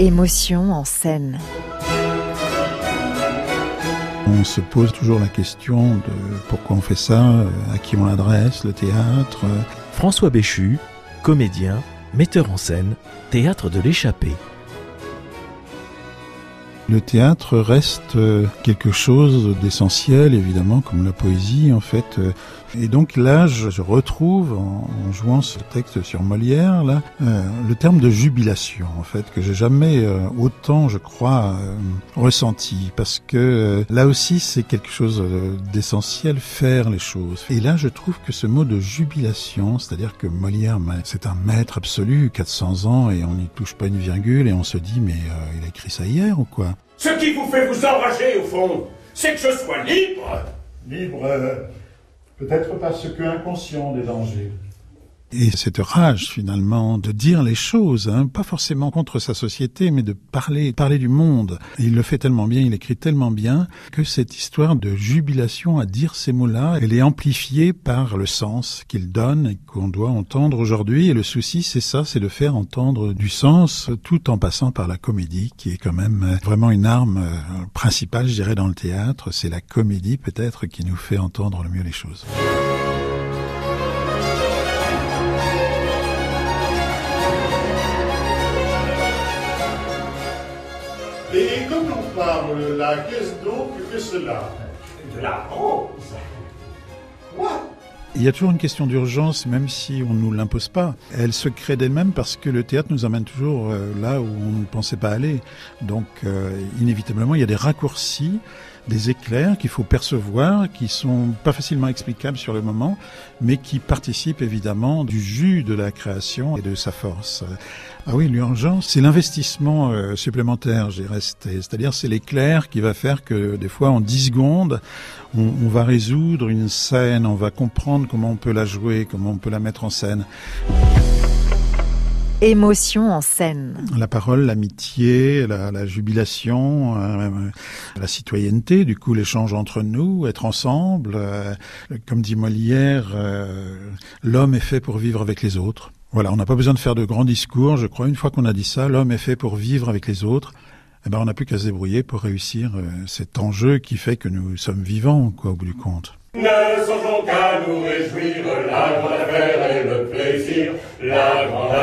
Émotion en scène. On se pose toujours la question de pourquoi on fait ça, euh, à qui on l'adresse, le théâtre. François Béchu, comédien, metteur en scène, théâtre de l'échappée. Le théâtre reste euh, quelque chose d'essentiel, évidemment, comme la poésie, en fait. Euh, et donc là, je retrouve, en, jouant ce texte sur Molière, là, euh, le terme de jubilation, en fait, que j'ai jamais autant, je crois, ressenti, parce que là aussi, c'est quelque chose d'essentiel, faire les choses. Et là, je trouve que ce mot de jubilation, c'est-à-dire que Molière, c'est un maître absolu, 400 ans, et on n'y touche pas une virgule, et on se dit, mais il a écrit ça hier ou quoi? Ce qui vous fait vous enrager, au fond, c'est que je sois libre. Libre, peut-être parce que inconscient des dangers et cette rage finalement de dire les choses, hein, pas forcément contre sa société, mais de parler, parler du monde. il le fait tellement bien, il écrit tellement bien que cette histoire de jubilation à dire ces mots-là, elle est amplifiée par le sens qu'il donne et qu'on doit entendre aujourd'hui. Et le souci, c'est ça, c'est de faire entendre du sens tout en passant par la comédie, qui est quand même vraiment une arme euh, principale, je dirais, dans le théâtre. C'est la comédie peut-être qui nous fait entendre le mieux les choses. Parle la caisse d'eau, que cela? De la rose. Quoi? Il y a toujours une question d'urgence, même si on ne nous l'impose pas. Elle se crée d'elle-même parce que le théâtre nous emmène toujours euh, là où on ne pensait pas aller. Donc, euh, inévitablement, il y a des raccourcis des éclairs qu'il faut percevoir, qui sont pas facilement explicables sur le moment, mais qui participent évidemment du jus de la création et de sa force. Ah oui, l'urgence, c'est l'investissement euh, supplémentaire, j'ai resté. C'est-à-dire, c'est l'éclair qui va faire que des fois, en 10 secondes, on, on va résoudre une scène, on va comprendre comment on peut la jouer, comment on peut la mettre en scène. Émotion en scène. La parole, l'amitié, la, la, jubilation, euh, la citoyenneté, du coup l'échange entre nous, être ensemble. Euh, comme dit Molière, euh, l'homme est fait pour vivre avec les autres. Voilà, on n'a pas besoin de faire de grands discours. Je crois une fois qu'on a dit ça, l'homme est fait pour vivre avec les autres. Eh ben, on n'a plus qu'à se débrouiller pour réussir cet enjeu qui fait que nous sommes vivants, quoi, au bout du compte. Ne songeons qu'à nous réjouir, la grande affaire et le plaisir, la grande